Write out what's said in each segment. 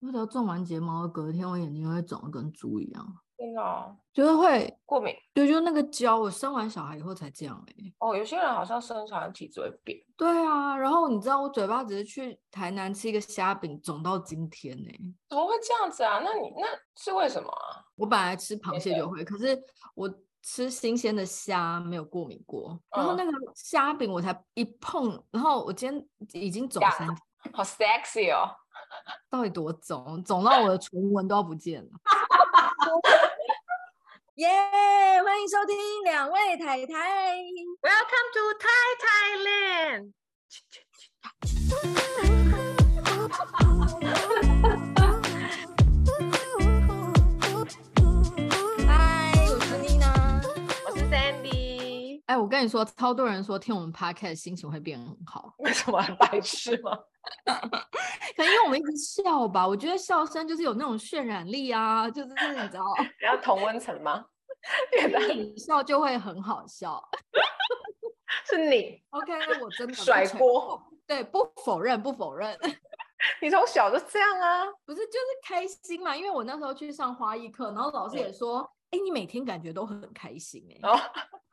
我只要种完睫毛，隔天我眼睛会肿得跟猪一样。真的、哦，就是会过敏。对，就那个胶，我生完小孩以后才这样哎、欸。哦，有些人好像生小孩体质会变。对啊，然后你知道我嘴巴只是去台南吃一个虾饼，肿到今天呢、欸。怎么会这样子啊？那你那是为什么啊？我本来吃螃蟹就会，可是我吃新鲜的虾没有过敏过。然后那个虾饼我才一碰，然后我今天已经肿三天。好 sexy 哦！到底多肿？肿到我的唇纹都要不见了。耶！yeah, 欢迎收听两位太太。Welcome to Thai Thailand。嗨，我是妮娜，我是 Sandy。哎，我跟你说，超多人说听我们 Podcast 心情会变很好。为什么很白痴吗？可能因为我们一直笑吧，我觉得笑声就是有那种渲染力啊，就是 你知道，然后同温层吗？你笑就会很好笑，是你？OK，我真的甩锅，对，不否认，不否认。你从小就这样啊？不是，就是开心嘛。因为我那时候去上花艺课，然后老师也说，哎、嗯，你每天感觉都很开心哎、欸。哦，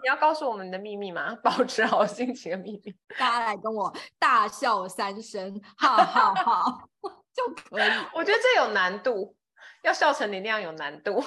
你要告诉我们的秘密吗？保持好心情的秘密。大家来跟我大笑三声，哈哈哈，就可以。我觉得这有难度，要笑成你那样有难度。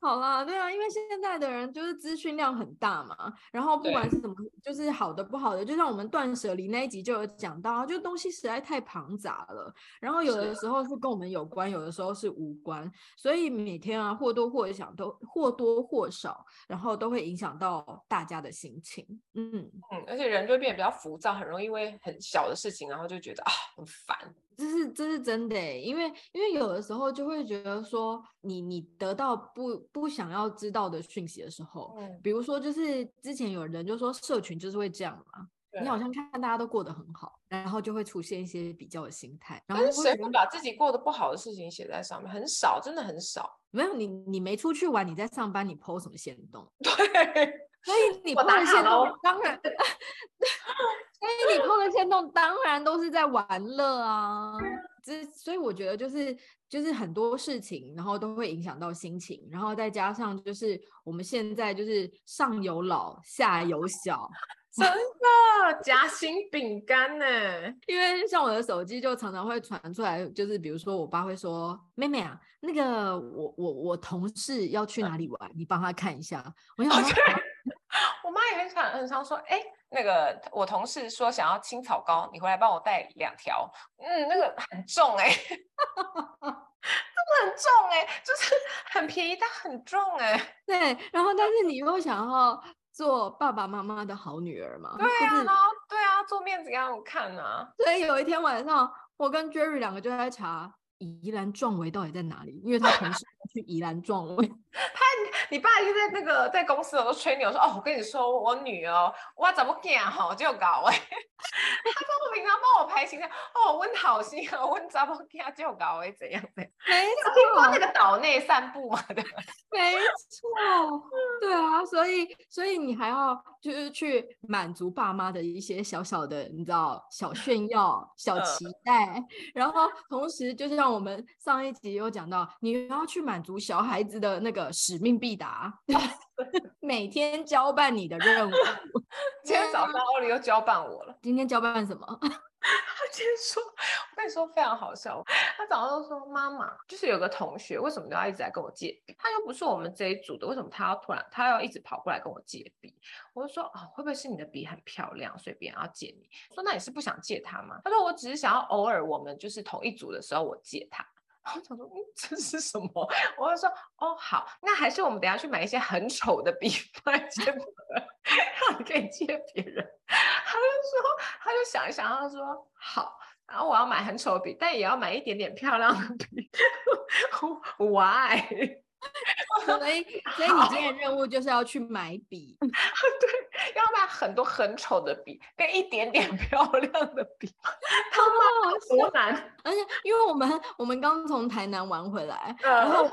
好啦，对啊，因为现在的人就是资讯量很大嘛，然后不管是什么，就是好的不好的，就像我们断舍离那一集就有讲到，就东西实在太庞杂了，然后有的时候是跟我们有关，有的时候是无关，所以每天啊或多或少都或多或少，然后都会影响到大家的心情。嗯嗯，而且人就会变得比较浮躁，很容易因为很小的事情，然后就觉得啊很烦。这是这是真的，因为因为有的时候就会觉得说你，你你得到不不想要知道的讯息的时候，嗯，比如说就是之前有人就说社群就是会这样嘛，你好像看大家都过得很好，然后就会出现一些比较的心态。然后谁会把自己过得不好的事情写在上面？很少，真的很少。没有你你没出去玩，你在上班，你 po 什么行动？对，所以你 po 的限动当然。所以你 PO 的天动当然都是在玩乐啊，这所以我觉得就是就是很多事情，然后都会影响到心情，然后再加上就是我们现在就是上有老下有小，真的夹心饼干呢。因为像我的手机就常常会传出来，就是比如说我爸会说：“妹妹啊，那个我我我同事要去哪里玩，你帮他看一下。”我想说，我妈也很常很常说：“哎。”那个我同事说想要青草膏，你回来帮我带两条。嗯，那个很重哎、欸，真的很重哎、欸，就是很便宜但很重哎、欸。对，然后但是你又想要做爸爸妈妈的好女儿嘛？对啊，就是、然后对啊，做面子给他们看啊。所以有一天晚上，我跟 Jerry 两个就在查。宜兰壮围到底在哪里？因为他同事去宜兰壮围，他你爸已经在那个在公司我都吹牛说哦，我跟你说我女儿我怎么讲哈就搞哎，他说我平常帮我排行程哦，温好心啊，温怎么讲就搞哎，怎样的？没错，听过那个岛内散步嘛，对吧？没错，对啊，所以所以你还要就是去满足爸妈的一些小小的你知道小炫耀、小期待，呃、然后同时就是让。我们上一集有讲到，你要去满足小孩子的那个使命必达，每天交办你的任务。今天早上欧里又交办我了。今天交办什么？他今天说，我跟你说非常好笑。他早上都说，妈妈就是有个同学，为什么都要一直在跟我借笔？他又不是我们这一组的，为什么他要突然他要一直跑过来跟我借笔？我就说啊、哦，会不会是你的笔很漂亮，所以别人要借你？说那你是不想借他吗？他说我只是想要偶尔我们就是同一组的时候我借他。然后我想说，嗯，这是什么？我就说哦好，那还是我们等下去买一些很丑的笔放在借，让你可以借别人。他就说，他就想一想，他说好，然后我要买很丑的笔，但也要买一点点漂亮的笔。Why？所以，所以你今天的任务就是要去买笔，对，要买很多很丑的笔，跟一点点漂亮的笔。他妈，多难！而且，因为我们我们刚从台南玩回来，然后。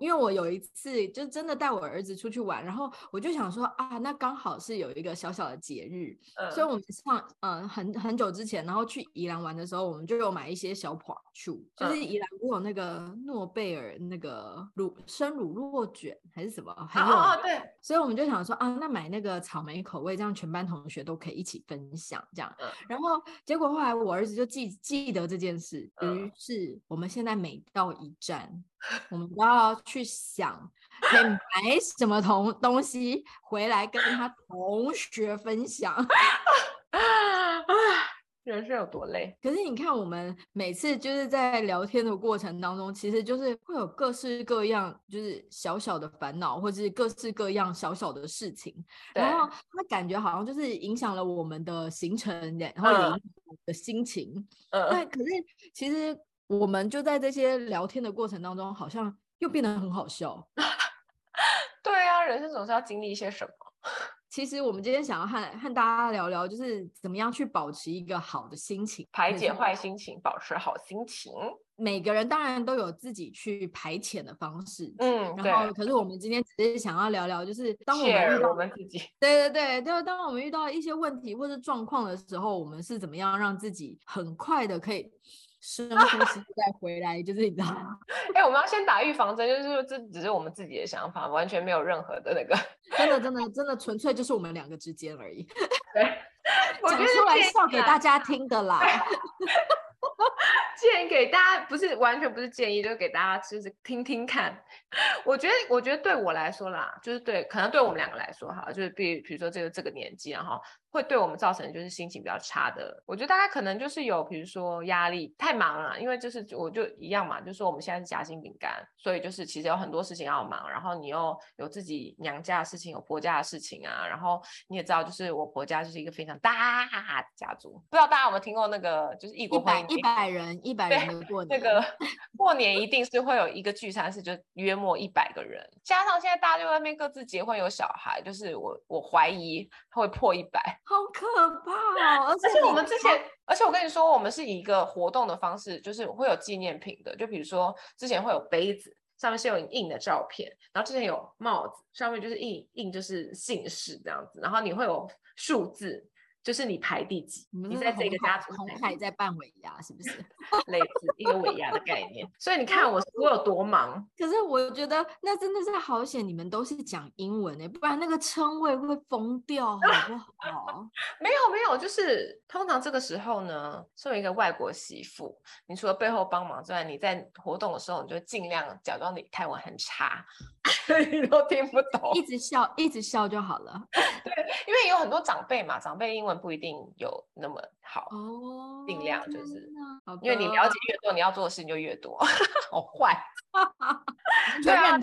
因为我有一次就真的带我儿子出去玩，然后我就想说啊，那刚好是有一个小小的节日，嗯、所以我们上嗯很很久之前，然后去宜兰玩的时候，我们就有买一些小跑醋，就是宜兰不有那个诺贝尔那个乳生乳酪卷还是什么，还有哦，哦对，所以我们就想说啊，那买那个草莓口味，这样全班同学都可以一起分享这样，嗯、然后结果后来我儿子就记记得这件事，于是我们现在每到一站。我们都要去想，可以买什么同东西回来跟他同学分享。人生有多累？可是你看，我们每次就是在聊天的过程当中，其实就是会有各式各样，就是小小的烦恼，或者是各式各样小小的事情。然后他感觉好像就是影响了我们的行程，然后也影响我们的心情。嗯。对，可是其实。我们就在这些聊天的过程当中，好像又变得很好笑。对啊，人生总是要经历一些什么。其实我们今天想要和和大家聊聊，就是怎么样去保持一个好的心情，排解坏心情，保持好心情。每个人当然都有自己去排遣的方式，嗯，然后可是我们今天只是想要聊聊，就是当我们遇到我们自己，对对对，就当我们遇到一些问题或者状况的时候，我们是怎么样让自己很快的可以。深呼吸再回来，就是你知道吗？哎、欸，我们要先打预防针，就是说这只是我们自己的想法，完全没有任何的那个，真的真的真的纯粹就是我们两个之间而已。对，讲出来笑给大家听的啦。建议给大家不是完全不是建议，就是给大家就是听听看。我觉得我觉得对我来说啦，就是对可能对我们两个来说哈，就是比比如说这个这个年纪然后会对我们造成就是心情比较差的。我觉得大家可能就是有比如说压力太忙了，因为就是我就一样嘛，就是说我们现在是夹心饼干，所以就是其实有很多事情要忙，然后你又有自己娘家的事情，有婆家的事情啊，然后你也知道，就是我婆家就是一个非常大的家族，不知道大家有没有听过那个就是异国欢迎一百人一百人的过年，那个过年一定是会有一个聚餐，是就约莫一百个人，加上现在大家就在那边各自结婚有小孩，就是我我怀疑会破一百，好可怕哦！而且我们之前，而且我跟你说，我们是以一个活动的方式，就是会有纪念品的，就比如说之前会有杯子，上面是有印的照片，然后之前有帽子，上面就是印印就是姓氏这样子，然后你会有数字。就是你排第几？你，在这个家族，红海在办尾牙，是不是？类似一个尾牙的概念。所以你看我我有多忙。可是我觉得那真的是好险，你们都是讲英文哎，不然那个称谓会疯掉，好不好？没有没有，就是通常这个时候呢，作为一个外国媳妇，你除了背后帮忙之外，你在活动的时候，你就尽量假装你泰文很差，你都听不懂，一直笑一直笑就好了。对，因为有很多长辈嘛，长辈英文。不一定有那么好哦，尽量就是，因为你了解越多，你要做的事情就越多，好坏，对啊，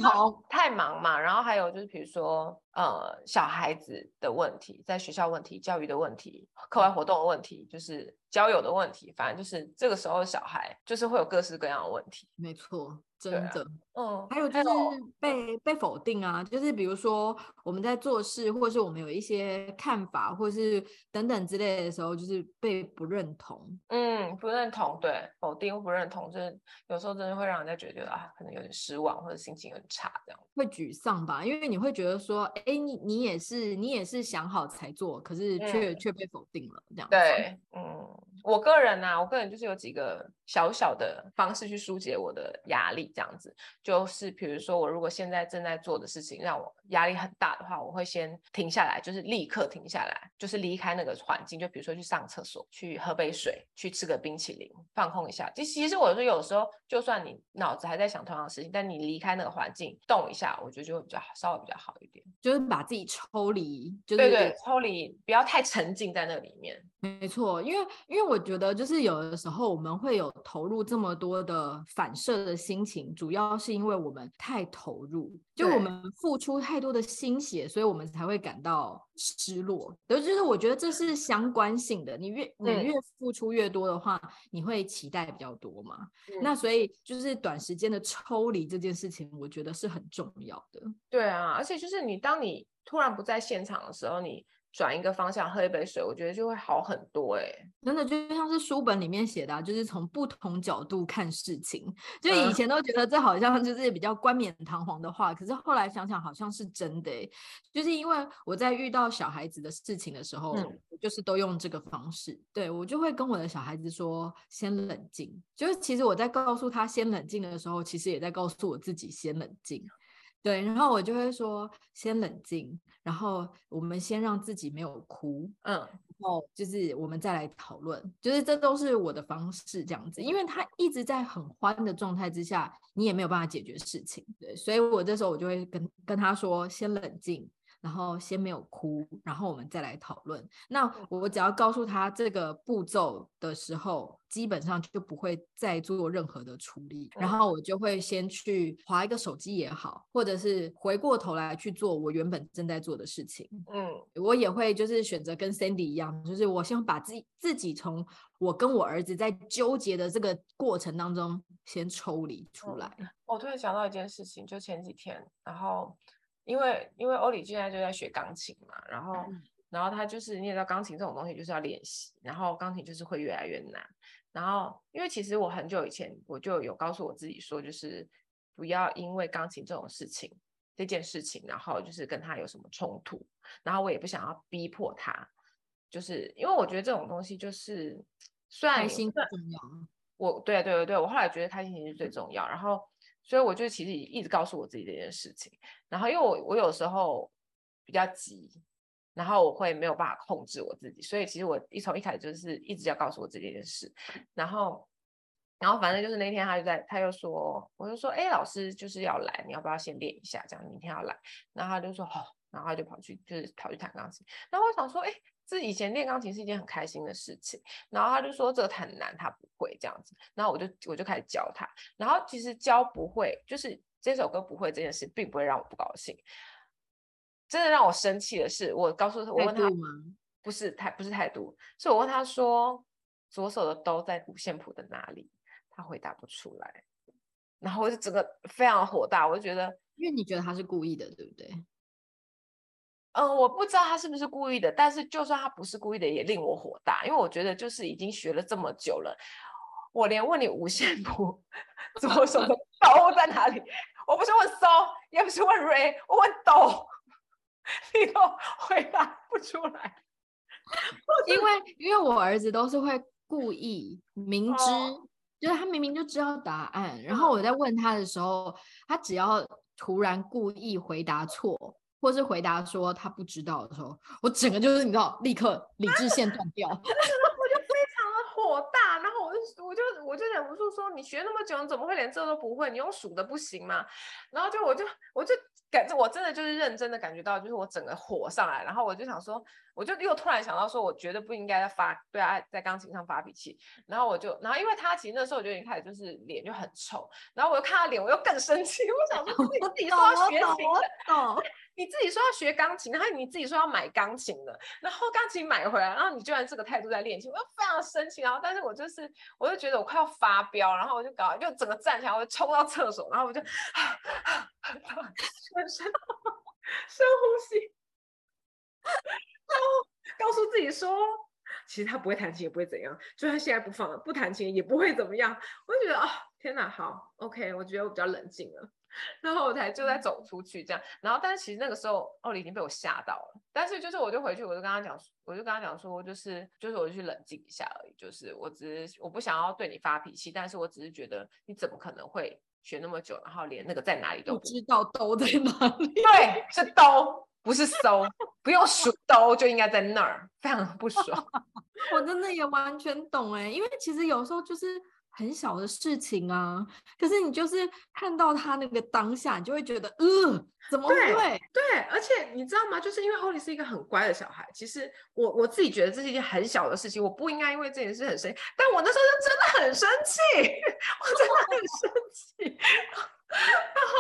太忙嘛，然后还有就是，比如说。呃，小孩子的问题，在学校问题、教育的问题、课外活动的问题，就是交友的问题，反正就是这个时候的小孩就是会有各式各样的问题。没错，真的。嗯，还有就是被被否定啊，就是比如说我们在做事，或者是我们有一些看法，或者是等等之类的时候，就是被不认同。嗯，不认同，对，否定或不认同，就是有时候真的会让人家觉得啊，可能有点失望，或者心情很差，这样会沮丧吧？因为你会觉得说。哎，你你也是，你也是想好才做，可是却却、嗯、被否定了，这样。对，嗯，我个人呢、啊，我个人就是有几个小小的方式去疏解我的压力，这样子，就是比如说我如果现在正在做的事情让我压力很大的话，我会先停下来，就是立刻停下来，就是离开那个环境，就比如说去上厕所，去喝杯水，去吃个冰淇淋，放空一下。其实，其实我说有时候，就算你脑子还在想同样的事情，但你离开那个环境，动一下，我觉得就会比较好，稍微比较好一点。就是把自己抽离，就是对对，抽离，不要太沉浸在那里面。没错，因为因为我觉得就是有的时候我们会有投入这么多的反射的心情，主要是因为我们太投入，就我们付出太多的心血，所以我们才会感到失落。对，就是我觉得这是相关性的，你越你越付出越多的话，你会期待比较多嘛。嗯、那所以就是短时间的抽离这件事情，我觉得是很重要的。对啊，而且就是你当你突然不在现场的时候，你。转一个方向，喝一杯水，我觉得就会好很多哎、欸。真的就像是书本里面写的、啊，就是从不同角度看事情。就以前都觉得这好像就是比较冠冕堂皇的话，可是后来想想好像是真的、欸。就是因为我在遇到小孩子的事情的时候，嗯、就是都用这个方式。对，我就会跟我的小孩子说，先冷静。就是其实我在告诉他先冷静的时候，其实也在告诉我自己先冷静。对，然后我就会说先冷静，然后我们先让自己没有哭，嗯，然后就是我们再来讨论，就是这都是我的方式这样子，因为他一直在很欢的状态之下，你也没有办法解决事情，对，所以我这时候我就会跟跟他说先冷静。然后先没有哭，然后我们再来讨论。那我只要告诉他这个步骤的时候，基本上就不会再做任何的处理。然后我就会先去划一个手机也好，或者是回过头来去做我原本正在做的事情。嗯，我也会就是选择跟 Sandy 一样，就是我先把自己自己从我跟我儿子在纠结的这个过程当中先抽离出来。嗯，我突然想到一件事情，就前几天，然后。因为因为欧里现在就在学钢琴嘛，然后、嗯、然后他就是你也知道钢琴这种东西就是要练习，然后钢琴就是会越来越难。然后因为其实我很久以前我就有告诉我自己说，就是不要因为钢琴这种事情这件事情，然后就是跟他有什么冲突，然后我也不想要逼迫他，就是因为我觉得这种东西就是虽然开心最重要，我对对对对，我后来觉得开心情是最重要，然后。所以我就其实一直告诉我自己这件事情，然后因为我我有时候比较急，然后我会没有办法控制我自己，所以其实我一从一开始就是一直要告诉我自己这件事，然后然后反正就是那天他就在他又说，我就说哎老师就是要来，你要不要先练一下，这样明天要来，然后他就说好，然后他就跑去就是跑去弹钢琴，然后我想说哎。是以前练钢琴是一件很开心的事情，然后他就说这个很难，他不会这样子，然后我就我就开始教他，然后其实教不会，就是这首歌不会这件事，并不会让我不高兴。真的让我生气的是，我告诉他，我问他不是态不是态度，是我问他说左手的哆在五线谱的哪里，他回答不出来，然后我就整个非常火大，我就觉得，因为你觉得他是故意的，对不对？嗯，我不知道他是不是故意的，但是就算他不是故意的，也令我火大，因为我觉得就是已经学了这么久了，我连问你五线谱左手的哆在哪里，我不是问搜，也不是问瑞，我问哆，你都回答不出来，因为因为我儿子都是会故意明知，哦、就是他明明就知道答案，然后我在问他的时候，他只要突然故意回答错。或是回答说他不知道的时候，我整个就是你知道，立刻理智线断掉，我就非常的火大，然后我就我就我就忍不住说，你学那么久，你怎么会连这都不会？你用数的不行吗？然后就我就我就感觉我真的就是认真的感觉到，就是我整个火上来，然后我就想说，我就又突然想到说，我绝对不应该在发对啊，在钢琴上发脾气，然后我就然后因为他其实那时候我就已经开始就是脸就很臭，然后我又看他脸，我又更生气，我想说 自己自己说要学琴的。你自己说要学钢琴，然后你自己说要买钢琴的，然后钢琴买回来，然后你居然这个态度在练琴，我就非常生气。然后，但是我就是，我就觉得我快要发飙，然后我就搞，就整个站起来，我就冲到厕所，然后我就，深深深呼吸，然后告诉自己说，其实他不会弹琴，也不会怎样，就算现在不放，不弹琴也不会怎么样。我就觉得啊、哦，天哪，好，OK，我觉得我比较冷静了。然后我才就在走出去这样，然后但是其实那个时候奥利已经被我吓到了，但是就是我就回去，我就跟他讲，我就跟他讲说，就是就是我就去冷静一下而已，就是我只是我不想要对你发脾气，但是我只是觉得你怎么可能会学那么久，然后连那个在哪里都不，知道兜在哪里？对，是兜，不是搜，不用数兜就应该在那儿，非常不爽。我真的也完全懂哎，因为其实有时候就是。很小的事情啊，可是你就是看到他那个当下，你就会觉得，呃，怎么会？对，对，而且你知道吗？就是因为欧里是一个很乖的小孩，其实我我自己觉得这是一件很小的事情，我不应该因为这件事很生气，但我那时候就真的很生气，我真的很生气。然后，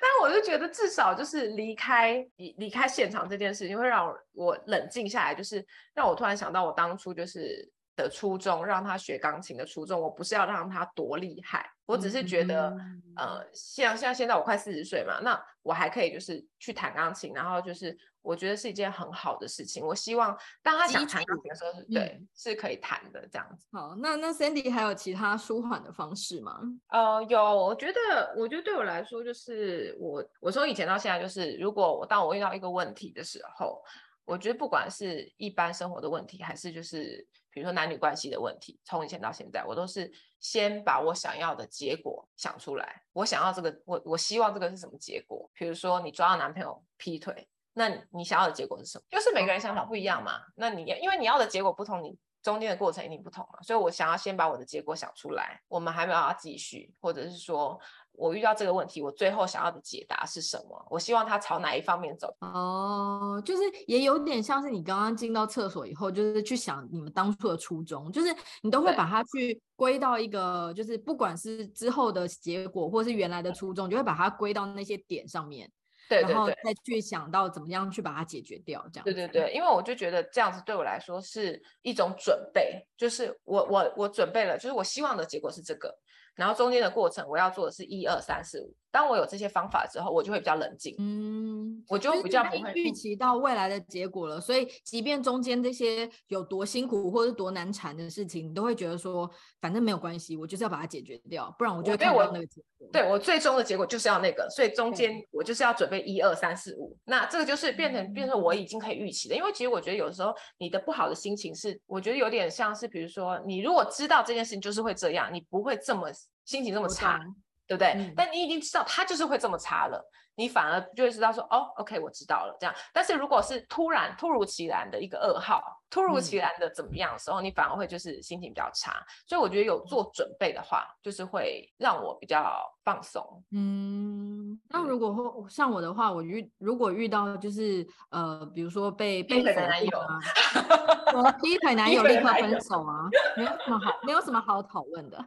但我就觉得至少就是离开离离开现场这件事情，会让我冷静下来，就是让我突然想到我当初就是。的初衷，让他学钢琴的初衷，我不是要让他多厉害，我只是觉得，嗯、呃，像像现在我快四十岁嘛，那我还可以就是去弹钢琴，然后就是我觉得是一件很好的事情。我希望当他想弹钢琴的时候，对，嗯、是可以弹的这样子。好，那那 Sandy 还有其他舒缓的方式吗？呃，有，我觉得，我觉得对我来说，就是我我从以前到现在，就是如果我当我遇到一个问题的时候。我觉得不管是一般生活的问题，还是就是比如说男女关系的问题，从以前到现在，我都是先把我想要的结果想出来。我想要这个，我我希望这个是什么结果？比如说你抓到男朋友劈腿，那你想要的结果是什么？就是每个人想法不一样嘛。那你因为你要的结果不同，你中间的过程一定不同嘛。所以我想要先把我的结果想出来，我们还没有要继续，或者是说。我遇到这个问题，我最后想要的解答是什么？我希望他朝哪一方面走？哦，就是也有点像是你刚刚进到厕所以后，就是去想你们当初的初衷，就是你都会把它去归到一个，就是不管是之后的结果，或是原来的初衷，就会把它归到那些点上面，对，对，对，然后再去想到怎么样去把它解决掉，这样。对对对，因为我就觉得这样子对我来说是一种准备，就是我我我准备了，就是我希望的结果是这个。然后中间的过程，我要做的是一二三四五。当我有这些方法之后，我就会比较冷静。嗯，我就比较不会预期到未来的结果了。所以，即便中间这些有多辛苦或者是多难缠的事情，你都会觉得说，反正没有关系，我就是要把它解决掉，不然我就会看到那个结果。对，我最终的结果就是要那个，所以中间我就是要准备一二三四五。那这个就是变成变成我已经可以预期的，因为其实我觉得有时候你的不好的心情是，我觉得有点像是，比如说你如果知道这件事情就是会这样，你不会这么。心情这么差，对不对？嗯、但你已经知道他就是会这么差了，你反而就会知道说，哦，OK，我知道了。这样，但是如果是突然、突如其来的一个噩耗，突如其来的怎么样的时候，嗯、你反而会就是心情比较差。所以我觉得有做准备的话，就是会让我比较放松。嗯，那如果像我的话，我遇如果遇到就是呃，比如说被被否定啊，我劈腿男友立刻分手啊，没有什么好，没有什么好讨论的。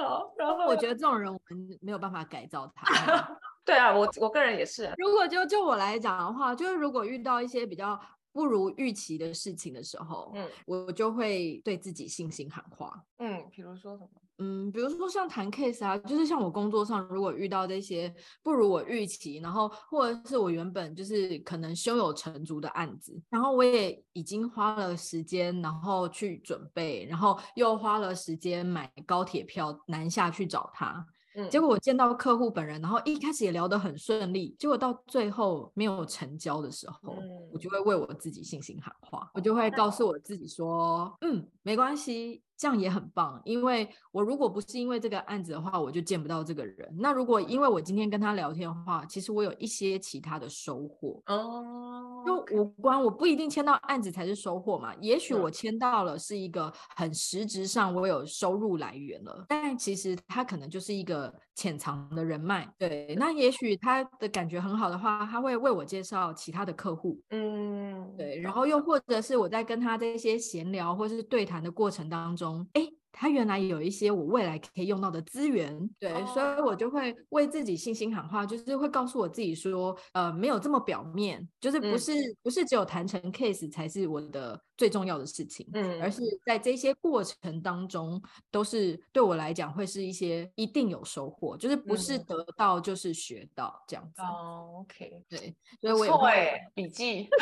好，然后我觉得这种人我们没有办法改造他。对啊，我我个人也是。如果就就我来讲的话，就是如果遇到一些比较不如预期的事情的时候，嗯，我就会对自己信心喊话。嗯，比如说什么？嗯，比如说像谈 case 啊，就是像我工作上如果遇到这些不如我预期，然后或者是我原本就是可能胸有成竹的案子，然后我也已经花了时间，然后去准备，然后又花了时间买高铁票南下去找他。嗯，结果我见到客户本人，然后一开始也聊得很顺利，结果到最后没有成交的时候，嗯，我就会为我自己信心喊话，我就会告诉我自己说，嗯，没关系。这样也很棒，因为我如果不是因为这个案子的话，我就见不到这个人。那如果因为我今天跟他聊天的话，其实我有一些其他的收获哦，就无关，我不一定签到案子才是收获嘛。也许我签到了是一个很实质上我有收入来源了，但其实他可能就是一个潜藏的人脉。对，那也许他的感觉很好的话，他会为我介绍其他的客户。嗯，对，然后又或者是我在跟他这些闲聊或是对谈的过程当中。哎，他原来有一些我未来可以用到的资源，对，oh. 所以我就会为自己信心喊话，就是会告诉我自己说，呃，没有这么表面，就是不是、嗯、不是只有谈成 case 才是我的最重要的事情，嗯，而是在这些过程当中，都是对我来讲会是一些一定有收获，就是不是得到就是学到这样子。哦、oh,，OK，对，所以我也会笔记。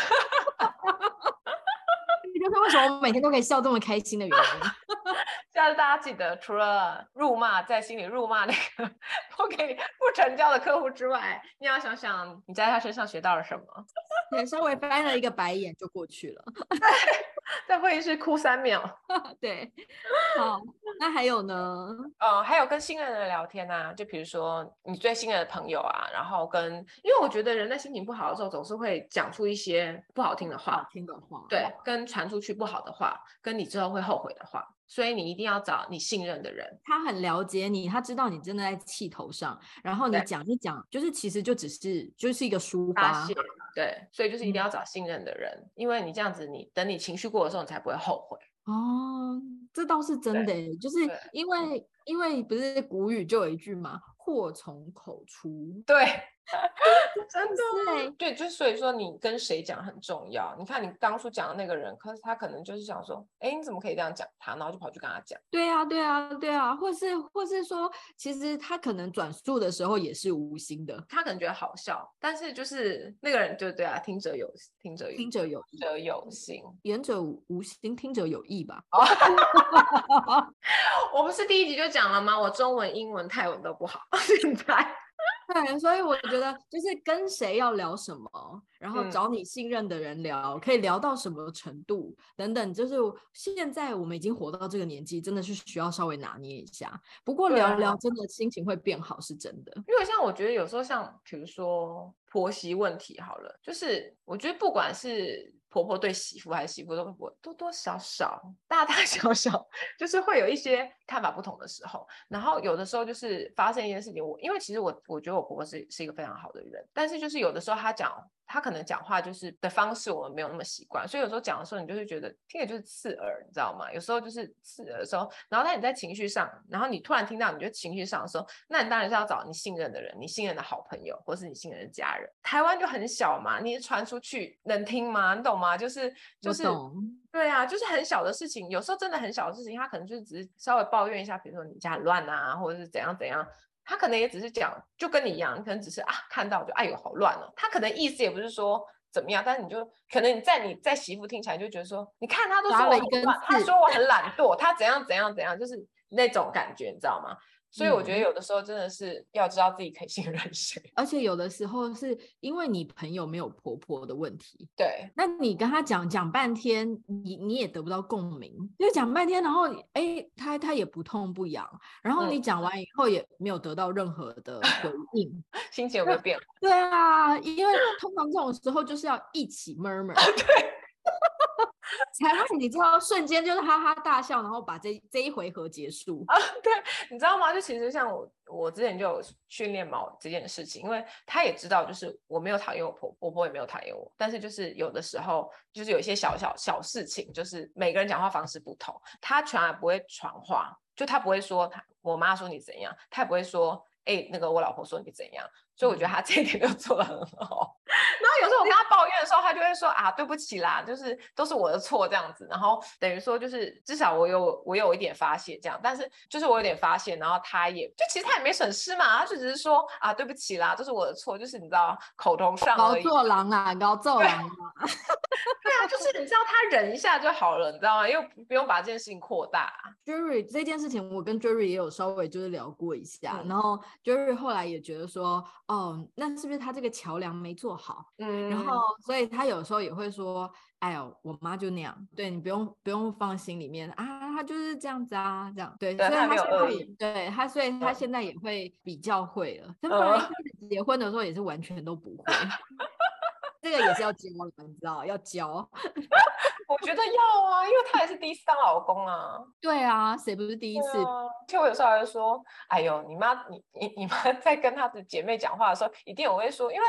就是为什么我每天都可以笑这么开心的原因。下次大家记得，除了辱骂在心里辱骂那个不给不成交的客户之外，你要想想你在他身上学到了什么。对，稍微翻了一个白眼就过去了。在会议室哭三秒。对，好，那还有呢？呃，还有跟信任的人聊天啊，就比如说你最信任的朋友啊，然后跟，因为我觉得人在心情不好的时候，总是会讲出一些不好听的话，听的话，对，跟传出去不好的话，跟你之后会后悔的话。所以你一定要找你信任的人，他很了解你，他知道你真的在气头上，然后你讲一讲，就是其实就只是就是一个抒发，对，所以就是一定要找信任的人，嗯、因为你这样子，你等你情绪过的时候，你才不会后悔。哦，这倒是真的，就是因为因为不是古语就有一句嘛，祸从口出，对。真的对对，就所以说你跟谁讲很重要。你看你当初讲的那个人，可是他可能就是想说，哎，你怎么可以这样讲他？然后就跑去跟他讲。对啊，对啊，对啊，或是或是说，其实他可能转述的时候也是无心的，他可能觉得好笑，但是就是那个人就对啊，听者有听者有听者有听者有心，言者无心，听者有意吧。我不是第一集就讲了吗？我中文、英文、泰文都不好，现在。对，所以我觉得就是跟谁要聊什么，然后找你信任的人聊，嗯、可以聊到什么程度等等。就是现在我们已经活到这个年纪，真的是需要稍微拿捏一下。不过聊聊真的心情会变好，是真的。因为像我觉得有时候像比如说婆媳问题好了，就是我觉得不管是。婆婆对媳妇还是媳妇对婆婆，多多少少、大大 小小，就是会有一些看法不同的时候。然后有的时候就是发生一件事情，我因为其实我我觉得我婆婆是是一个非常好的人，但是就是有的时候她讲。他可能讲话就是的方式，我们没有那么习惯，所以有时候讲的时候，你就会觉得听着就是刺耳，你知道吗？有时候就是刺耳的时候，然后当你在情绪上，然后你突然听到，你觉得情绪上的时候，那你当然是要找你信任的人，你信任的好朋友，或是你信任的家人。台湾就很小嘛，你传出去能听吗？你懂吗？就是就是，对啊，就是很小的事情，有时候真的很小的事情，他可能就是只是稍微抱怨一下，比如说你家很乱啊，或者是怎样怎样。他可能也只是讲，就跟你一样，可能只是啊看到就哎呦好乱哦。他可能意思也不是说怎么样，但是你就可能你在你在媳妇听起来就觉得说，你看他都说我很乱，他说我很 懒惰，他怎样怎样怎样，就是那种感觉，你知道吗？所以我觉得有的时候真的是要知道自己可以信任谁，而且有的时候是因为你朋友没有婆婆的问题，对，那你跟他讲讲半天，你你也得不到共鸣，因为讲半天，然后哎，他他也不痛不痒，然后你讲完以后也没有得到任何的回应，嗯、心情有没有变化？对啊，因为通常这种时候就是要一起 murmur，对。才会你知道瞬间就是哈哈大笑，然后把这这一回合结束啊！对，你知道吗？就其实像我，我之前就有训练猫这件事情，因为他也知道，就是我没有讨厌我婆婆，婆婆也没有讨厌我，但是就是有的时候，就是有一些小小小事情，就是每个人讲话方式不同，他从来不会传话，就他不会说他我妈说你怎样，他也不会说哎那个我老婆说你怎样。所以我觉得他这一点就做得很好。然后有时候我跟他抱怨的时候，他就会说啊，对不起啦，就是都是我的错这样子。然后等于说就是至少我有我有一点发泄这样，但是就是我有点发泄，然后他也就其实他也没损失嘛，他就只是说啊，对不起啦，都是我的错，就是你知道口头上。高做狼啊，高做狼啊。对啊，就是你知道他忍一下就好了，你知道吗？又不用把这件事情扩大。Jerry 这件事情，我跟 Jerry 也有稍微就是聊过一下，嗯、然后 Jerry 后来也觉得说。哦，那是不是他这个桥梁没做好？嗯，然后所以他有时候也会说：“哎呦，我妈就那样，对你不用不用放心里面啊，他就是这样子啊，这样对。对”所以他现在也对他，所以他现在也会比较会了。他不然一开始结婚的时候也是完全都不会，这个也是要教的，你知道，要教。我觉得要啊，因为他也是第一次当老公啊。对啊，谁不是第一次？其实、啊、我有时候还会说，哎呦，你妈，你你你妈 在跟她的姐妹讲话的时候，一定我会说，因为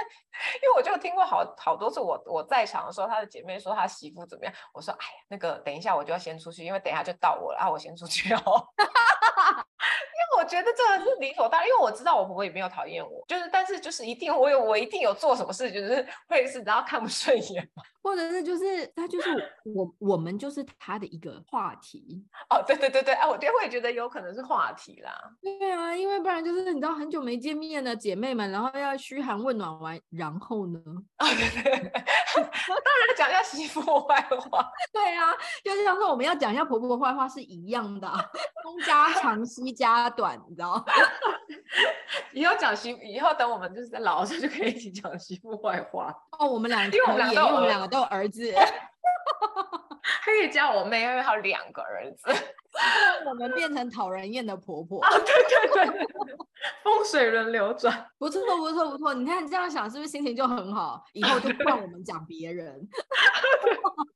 因为我就听过好好多次我，我我在场的时候，她的姐妹说她媳妇怎么样，我说，哎呀，那个等一下我就要先出去，因为等一下就到我了啊，我先出去哦。我觉得这个是理所当然，因为我知道我婆婆也没有讨厌我，就是但是就是一定我有我一定有做什么事，就是会是然后看不顺眼嘛。或者是就是他就是我我们就是他的一个话题哦，对对对对，哎，我就会觉得有可能是话题啦。对啊，因为不然就是你知道很久没见面的姐妹们，然后要嘘寒问暖完，然后呢？啊、哦，对对对，当然讲一下媳妇坏话。对啊，就是像说我们要讲一下婆婆坏话是一样的，东家长西家短，你知道？以后讲媳，以后等我们就是在老的时候就可以一起讲媳妇坏话哦。我们两个，因为我们两个都有儿子，可以叫我妹，因为她有两个儿子。我们变成讨人厌的婆婆啊！对对对，风水轮流转，不错不错不错。你看你这样想，是不是心情就很好？以后就换我们讲别人，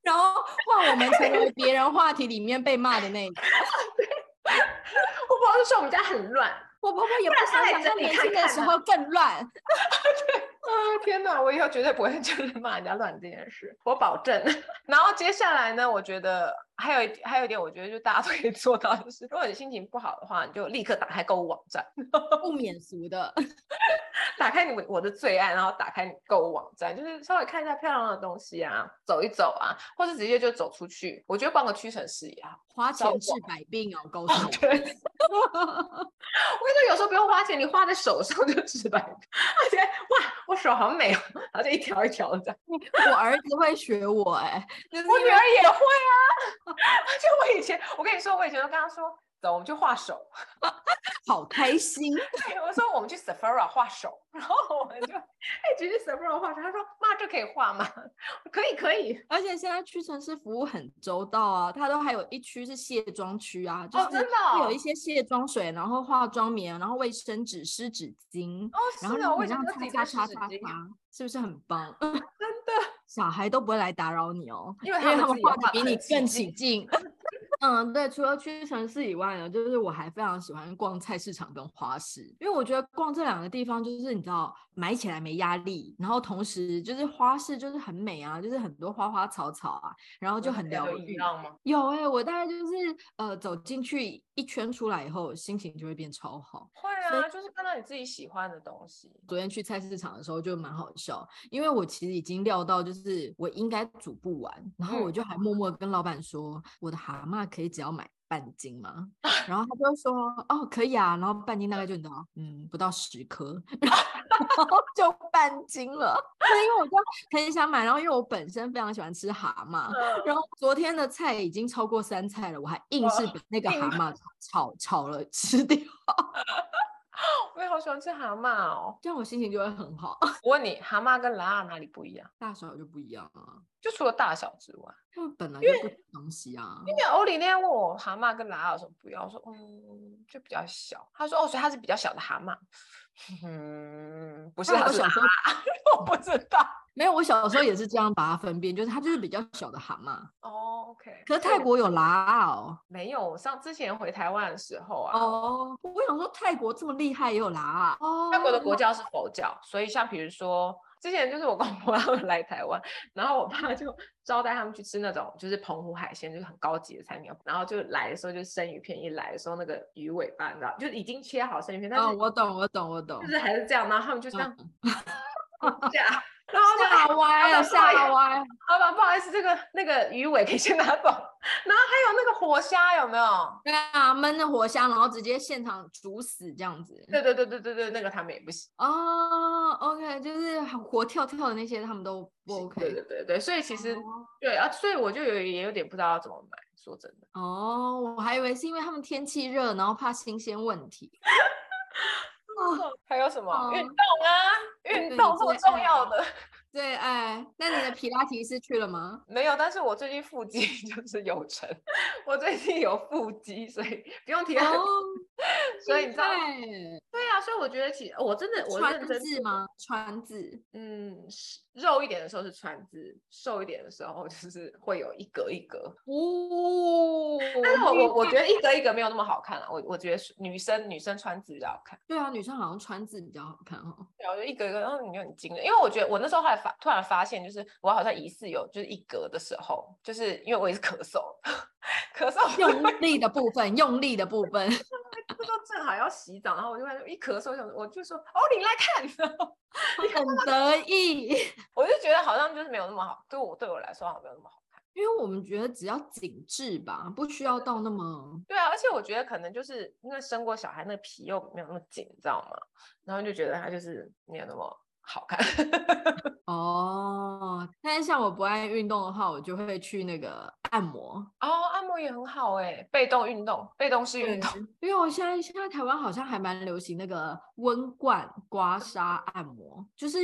然后换我们成为别人话题里面被骂的那个。我婆婆说我们家很乱。我婆婆也不想想，她年轻的时候更乱。天哪！我以后绝对不会就是 骂人家乱这件事，我保证。然后接下来呢，我觉得还有一还有一点，我觉得就大家都可以做到，就是如果你心情不好的话，你就立刻打开购物网站，不免俗的，打开你我的最爱，然后打开你购物网站，就是稍微看一下漂亮的东西啊，走一走啊，或者直接就走出去。我觉得逛个屈臣氏也好，花钱治百病哦，告诉。我跟你说，有时候不用花钱，你画在手上就治百病。而且哇，我手好美哦，然后就一条一条的。我儿子会学我哎、欸，我女儿也会啊。就我以前，我跟你说，我以前都跟他说。走，我们去画手，好开心。对我说我们去 Sephora 画手，然后我们就哎，直接 Sephora 画妆。他说妈，这可以画吗？可以，可以。而且现在屈臣氏服务很周到啊，它都还有一区是卸妆区啊，就是会有一些卸妆水，然后化妆棉，然后卫生纸、湿纸巾。哦，是的，然后我想擦擦擦擦擦，是不是很棒？真的，小孩都不会来打扰你哦，因为他们画的比你更起劲。嗯，对，除了屈臣氏以外呢，就是我还非常喜欢逛菜市场跟花市，因为我觉得逛这两个地方就是你知道买起来没压力，然后同时就是花市就是很美啊，就是很多花花草草啊，然后就很疗愈。有哎、欸，我大概就是呃走进去一圈出来以后，心情就会变超好。会啊，就是看到你自己喜欢的东西。昨天去菜市场的时候就蛮好笑，因为我其实已经料到就是我应该煮不完，然后我就还默默跟老板说我的蛤蟆。可以只要买半斤吗？然后他就说哦，可以啊。然后半斤大概就你知道，嗯，不到十颗，然后就半斤了。因为我就很想买，然后因为我本身非常喜欢吃蛤蟆，然后昨天的菜已经超过三菜了，我还硬是把那个蛤蟆炒炒 炒了吃掉。我也好喜欢吃蛤蟆哦，这样我心情就会很好。我问你，蛤蟆跟拉哪里不一样？大小就不一样啊，就除了大小之外，他们本来就不同东西啊。因为欧里那天问我蛤蟆跟拉有什么不一样，我说嗯，就比较小。他说哦，所以它是比较小的蛤蟆。嗯，不是，我小时候 我不知道。没有，我小时候也是这样把它分辨，就是它就是比较小的蛤蟆。哦，OK。可是泰国有拉哦？没有，上之前回台湾的时候啊。哦，我想说泰国这么厉害也有拉哦。泰国的国教是佛教，所以像比如说之前就是我公婆 他们来台湾，然后我爸就招待他们去吃那种就是澎湖海鲜，就是很高级的餐厅。然后就来的时候就生鱼片一来的时候，那个鱼尾巴你知道，就已经切好生鱼片。但是哦，我懂，我懂，我懂。就是还是这样，然后他们就这样。嗯、这样。然后吓歪了，吓歪！老板，不好意思，这个那个鱼尾可以先拿走。然后还有那个活虾，有没有？对啊，焖的活虾，然后直接现场煮死这样子。对对对对对对，那个他们也不行。哦，OK，就是活跳跳的那些，他们都不 OK。对对对对，所以其实、哦、对啊，所以我就有也有点不知道要怎么买，说真的。哦，我还以为是因为他们天气热，然后怕新鲜问题。哦，还有什么？运动啊，运动这么重要的。对，哎，那你的皮拉提是去了吗？没有，但是我最近腹肌 就是有成，我最近有腹肌，所以不用提。哦，所以你知道，对呀、啊，所以我觉得其实我真的，我认真字吗？川字，嗯，肉一点的时候是川字，瘦一点的时候就是会有一格一格。哦，但是我我我觉得一格一格没有那么好看啊，我我觉得女生女生川字比较好看。对啊，女生好像川字比较好看哦。对啊，我觉得一格一格，然后你就很惊人，因为我觉得我那时候还。突然发现，就是我好像疑似有就是一格的时候，就是因为我也是咳嗽，咳嗽用力的部分，用力的部分。那时候正好要洗澡，然后我就一咳嗽，想我就说哦，你来看，你很得意。我就觉得好像就是没有那么好，对我对我来说好像没有那么好看，因为我们觉得只要紧致吧，不需要到那么。对啊，而且我觉得可能就是因为生过小孩，那个皮又没有那么紧，你知道吗？然后就觉得他就是没有那么。好看 哦，但是像我不爱运动的话，我就会去那个按摩哦，按摩也很好哎，被动运动，被动式运动。因为我现在现在台湾好像还蛮流行那个温罐刮痧按摩，就是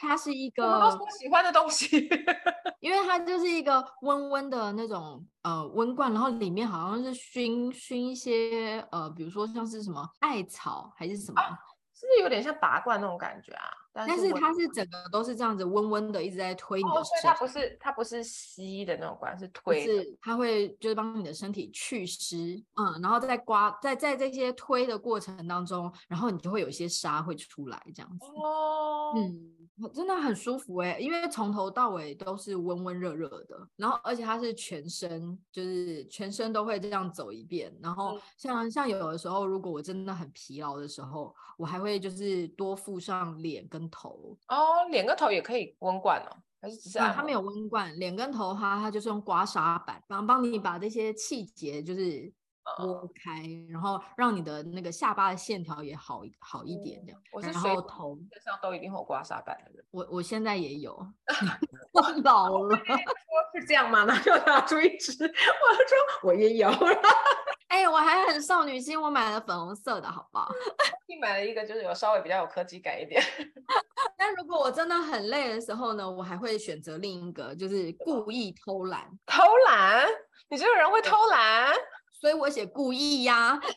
它是一个我都喜欢的东西，因为它就是一个温温的那种呃温罐，然后里面好像是熏熏一些呃，比如说像是什么艾草还是什么。啊是不是有点像拔罐那种感觉啊？但是它是整个都是这样子温温的，一直在推你的身体。哦，它不是它不是吸的那种管，是推的。是它会就是帮你的身体祛湿，嗯，然后在刮在在这些推的过程当中，然后你就会有一些沙会出来这样子。哦，嗯，真的很舒服哎，因为从头到尾都是温温热热的，然后而且它是全身，就是全身都会这样走一遍。然后像像有的时候，如果我真的很疲劳的时候，我还会就是多敷上脸跟头。哦，脸跟头也可以温罐哦，还是只是、啊、它没有温罐，脸跟头它它就是用刮痧板帮帮你把这些气结就是拨开，然后让你的那个下巴的线条也好好一点这样。我是然后头上都一定会有刮痧板的人，我我现在也有 我老了，说是这样吗？那就拿出一支，我说我也有。哎、欸，我还很少女心，我买了粉红色的，好不好？你买了一个，就是有稍微比较有科技感一点。但如果我真的很累的时候呢，我还会选择另一个，就是故意偷懒。偷懒？你这个人会偷懒？所以我写故意呀。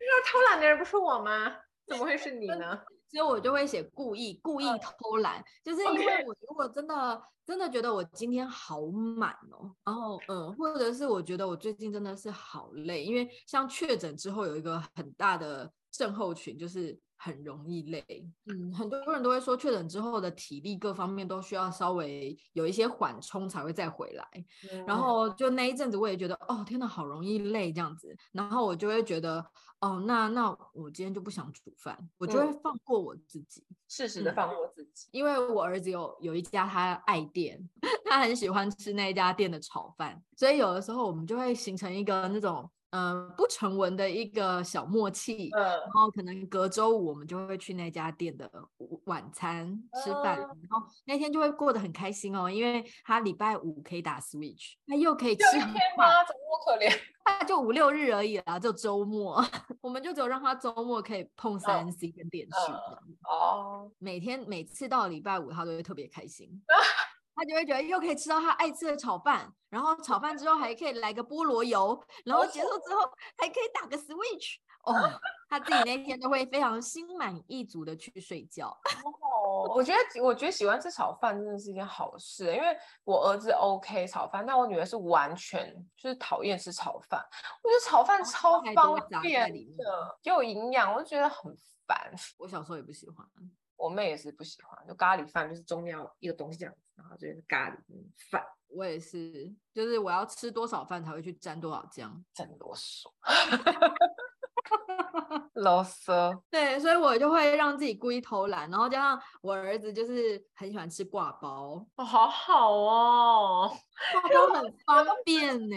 那偷懒的人不是我吗？怎么会是你呢？所以我就会写故意，故意偷懒，就是因为我如果真的真的觉得我今天好满哦，然后嗯，或者是我觉得我最近真的是好累，因为像确诊之后有一个很大的症候群，就是。很容易累，嗯，很多人都会说确诊之后的体力各方面都需要稍微有一些缓冲才会再回来。嗯、然后就那一阵子我也觉得，哦，天哪，好容易累这样子。然后我就会觉得，哦，那那我今天就不想煮饭，我就会放过我自己，适、嗯、时的放过自己。因为我儿子有有一家他爱店，他很喜欢吃那一家店的炒饭，所以有的时候我们就会形成一个那种。嗯、呃，不成文的一个小默契，嗯，然后可能隔周五我们就会去那家店的晚餐吃饭，嗯，然后那天就会过得很开心哦，因为他礼拜五可以打 Switch，他又可以吃很快，怎么那么可怜？他就五六日而已啦，就周末，我们就只有让他周末可以碰三 C 跟电视，嗯，哦，每天每次到礼拜五他都会特别开心。他就会觉得又可以吃到他爱吃的炒饭，然后炒饭之后还可以来个菠萝油，然后结束之后还可以打个 Switch 哦，他自己那天都会非常心满意足的去睡觉。哦，我觉得我觉得喜欢吃炒饭真的是一件好事，因为我儿子 OK 炒饭，但我女儿是完全就是讨厌吃炒饭。我觉得炒饭超方便的，又有营养，我就觉得很烦。我小时候也不喜欢。我妹也是不喜欢，就咖喱饭就是中间一个东西这样子，然后就是咖喱饭。我也是，就是我要吃多少饭才会去沾多少酱，真啰嗦，啰嗦。对，所以我就会让自己故意偷懒，然后加上我儿子就是很喜欢吃挂包，哦，好好哦，挂包很方便呢。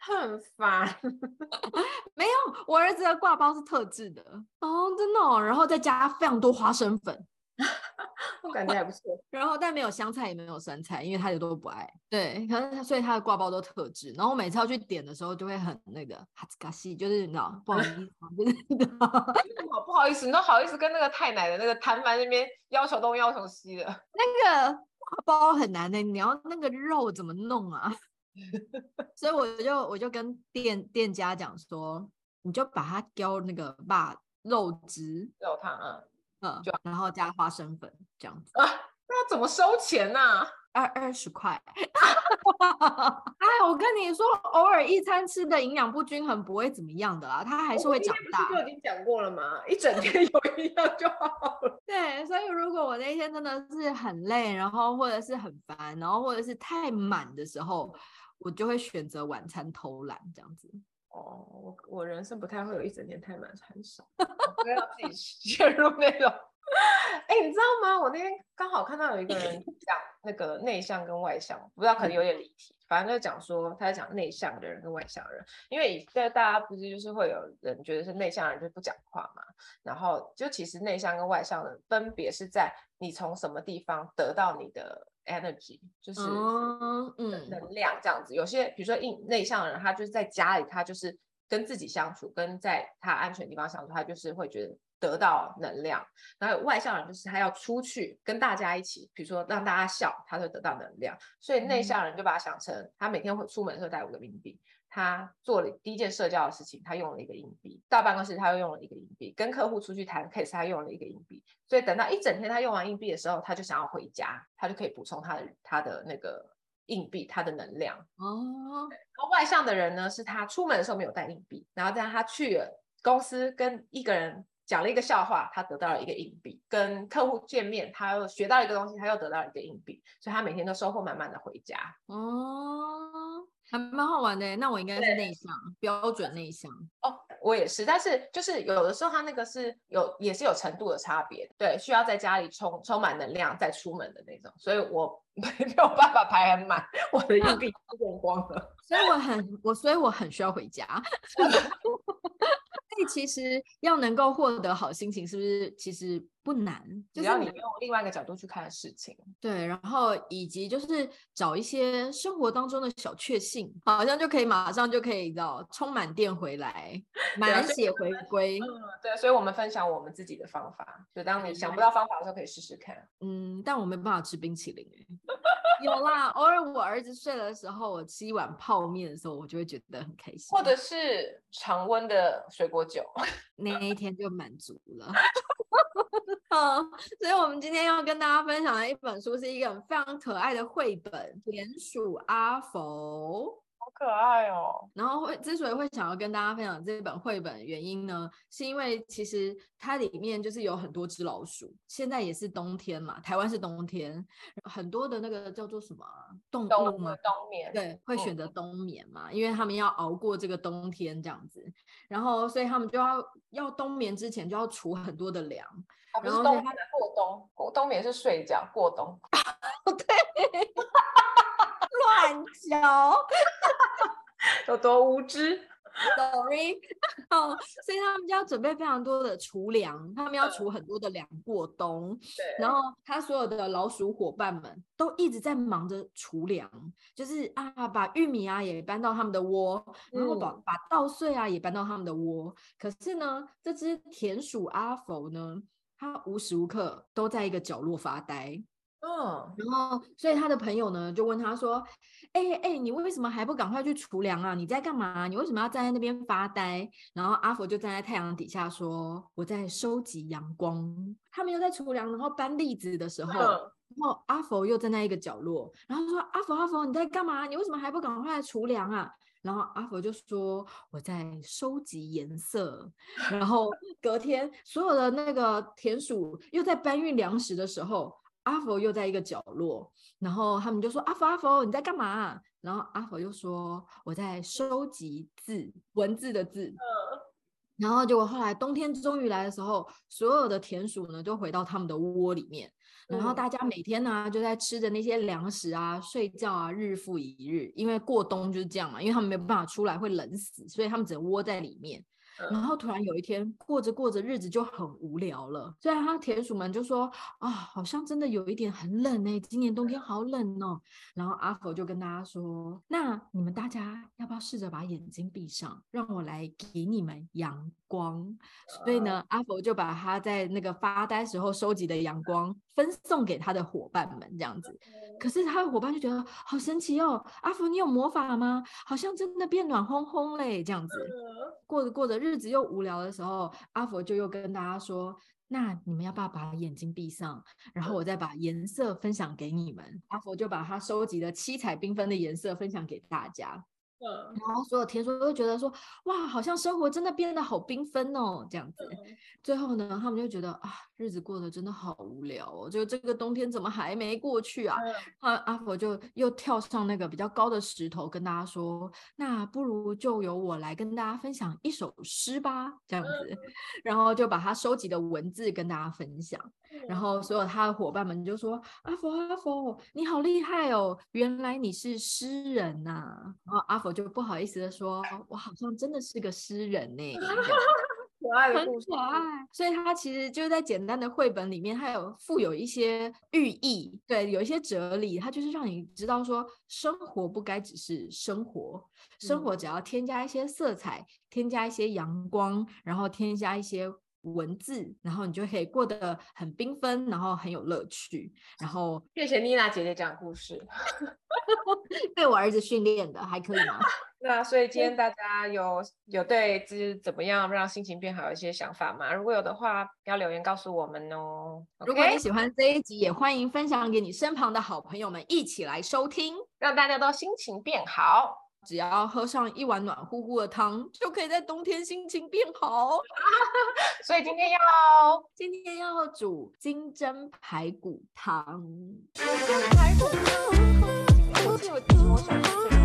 很烦，没有，我儿子的挂包是特制的哦，真的哦，然后再加非常多花生粉，我感觉还不错。然后但没有香菜也没有酸菜，因为他也都不爱。对，可是他所以他的挂包都特制。然后我每次要去点的时候，就会很那个哈兹卡西，就是你知道不好意思，就是好不好意思，你都好意思跟那个太奶的那个摊贩那边要求东要求西的。那个挂包很难的，你要那个肉怎么弄啊？所以我就我就跟店店家讲说，你就把它浇那个把肉汁肉汤啊，嗯，就然后加花生粉这样子啊，那要怎么收钱呢？啊？二二十块。哎，我跟你说，偶尔一餐吃的营养不均衡不会怎么样的啦，它还是会长大。就已经讲过了嘛？一整天有营养就好了。对，所以如果我那天真的是很累，然后或者是很烦，然后或者是太满的时候。我就会选择晚餐偷懒这样子。哦，我我人生不太会有一整天太满很少，不要自己陷入那种。哎、欸，你知道吗？我那天刚好看到有一个人 讲那个内向跟外向，不知道可能有点离题，反正就讲说他在讲内向的人跟外向的人，因为现在大家不是就是会有人觉得是内向的人就不讲话嘛，然后就其实内向跟外向的人分别是在你从什么地方得到你的。Energy 就是嗯能量这样子，有些比如说硬内向的人，他就是在家里，他就是跟自己相处，跟在他安全的地方相处，他就是会觉得得到能量。然后有外向人就是他要出去跟大家一起，比如说让大家笑，他就得到能量。所以内向人就把他想成，他每天会出门的时候带五个冥币。他做了第一件社交的事情，他用了一个硬币；到办公室他又用了一个硬币；跟客户出去谈 case 他用了一个硬币。所以等到一整天他用完硬币的时候，他就想要回家，他就可以补充他的他的那个硬币，他的能量。哦，然后外向的人呢，是他出门的时候没有带硬币，然后这样他去了公司跟一个人。讲了一个笑话，他得到了一个硬币；跟客户见面，他又学到一个东西，他又得到了一个硬币。所以他每天都收获满满的回家。哦，还蛮好玩的。那我应该是内向，标准内向。哦，我也是，但是就是有的时候他那个是有，也是有程度的差别。对，需要在家里充充满能量再出门的那种。所以我 没有办法排很满，我的硬币都用 光了。所以我很我，所以我很需要回家。其实要能够获得好心情，是不是其实不难？只要你用另外一个角度去看事情，对，然后以及就是找一些生活当中的小确幸，好像就可以马上就可以到充满电回来，满血回归。嗯，对，所以我们分享我们自己的方法，就当你想不到方法的时候，可以试试看。嗯，但我没办法吃冰淇淋 有啦，偶尔我儿子睡的时候，我吃一碗泡面的时候，我就会觉得很开心。或者是常温的水果酒，那一天就满足了。好，所以我们今天要跟大家分享的一本书，是一个非常可爱的绘本《鼹鼠阿佛》。可爱哦，然后会之所以会想要跟大家分享这本绘本的原因呢，是因为其实它里面就是有很多只老鼠。现在也是冬天嘛，台湾是冬天，很多的那个叫做什么动物嘛，冬眠，对，会选择冬眠嘛，嗯、因为他们要熬过这个冬天这样子。然后所以他们就要要冬眠之前就要储很多的粮。啊、不是冬眠过冬，过冬眠是睡觉过冬。对。乱讲，有多无知？Sorry，哦，所以他们就要准备非常多的储粮，他们要储很多的粮过冬。对，然后他所有的老鼠伙伴们都一直在忙着储粮，就是啊，把玉米啊也搬到他们的窝，然后把、嗯、把稻穗啊也搬到他们的窝。可是呢，这只田鼠阿佛呢，他无时无刻都在一个角落发呆。嗯，然后，所以他的朋友呢就问他说：“哎、欸、哎、欸，你为什么还不赶快去除粮啊？你在干嘛？你为什么要站在那边发呆？”然后阿佛就站在太阳底下说：“我在收集阳光。”他们又在除粮，然后搬栗子的时候，嗯、然后阿佛又站在一个角落，然后说：“阿佛阿佛，你在干嘛？你为什么还不赶快来储粮啊？”然后阿佛就说：“我在收集颜色。”然后隔天，所有的那个田鼠又在搬运粮食的时候。阿佛又在一个角落，然后他们就说：“阿佛，阿佛，你在干嘛？”然后阿佛又说：“我在收集字，文字的字。”然后结果后来冬天终于来的时候，所有的田鼠呢就回到他们的窝里面，然后大家每天呢就在吃着那些粮食啊，睡觉啊，日复一日。因为过冬就是这样嘛，因为他们没有办法出来会冷死，所以他们只能窝在里面。然后突然有一天，过着过着日子就很无聊了。虽然他田鼠们就说啊，好像真的有一点很冷哎，今年冬天好冷哦。然后阿佛就跟大家说，那你们大家要不要试着把眼睛闭上，让我来给你们阳光？所以呢，阿佛就把他在那个发呆时候收集的阳光分送给他的伙伴们，这样子。可是他的伙伴就觉得好神奇哦，阿福你有魔法吗？好像真的变暖烘烘嘞，这样子。过着过着日子又无聊的时候，阿福就又跟大家说：“那你们要不要把眼睛闭上，然后我再把颜色分享给你们？”阿佛就把他收集的七彩缤纷的颜色分享给大家。嗯，然后所有田鼠都觉得说，哇，好像生活真的变得好缤纷哦，这样子。最后呢，他们就觉得啊，日子过得真的好无聊哦，就这个冬天怎么还没过去啊？阿阿佛就又跳上那个比较高的石头，跟大家说，那不如就由我来跟大家分享一首诗吧，这样子。然后就把他收集的文字跟大家分享。然后所有他的伙伴们就说：“阿佛阿佛，你好厉害哦！原来你是诗人呐、啊！”然后阿佛就不好意思的说：“我好像真的是个诗人呢。” 可爱的故事，很可爱。所以他其实就是在简单的绘本里面，它有附有一些寓意，对，有一些哲理。它就是让你知道说，生活不该只是生活，生活只要添加一些色彩，添加一些阳光，然后添加一些。文字，然后你就可以过得很缤纷，然后很有乐趣。然后谢谢妮娜姐姐讲故事，被我儿子训练的，还可以吗？那所以今天大家有有对就是怎么样让心情变好有一些想法吗？如果有的话，要留言告诉我们哦。如果你喜欢这一集，也欢迎分享给你身旁的好朋友们一起来收听，让大家都心情变好。只要喝上一碗暖乎乎的汤，就可以在冬天心情变好。所以今天要今天要煮金针排骨汤。金针排骨汤。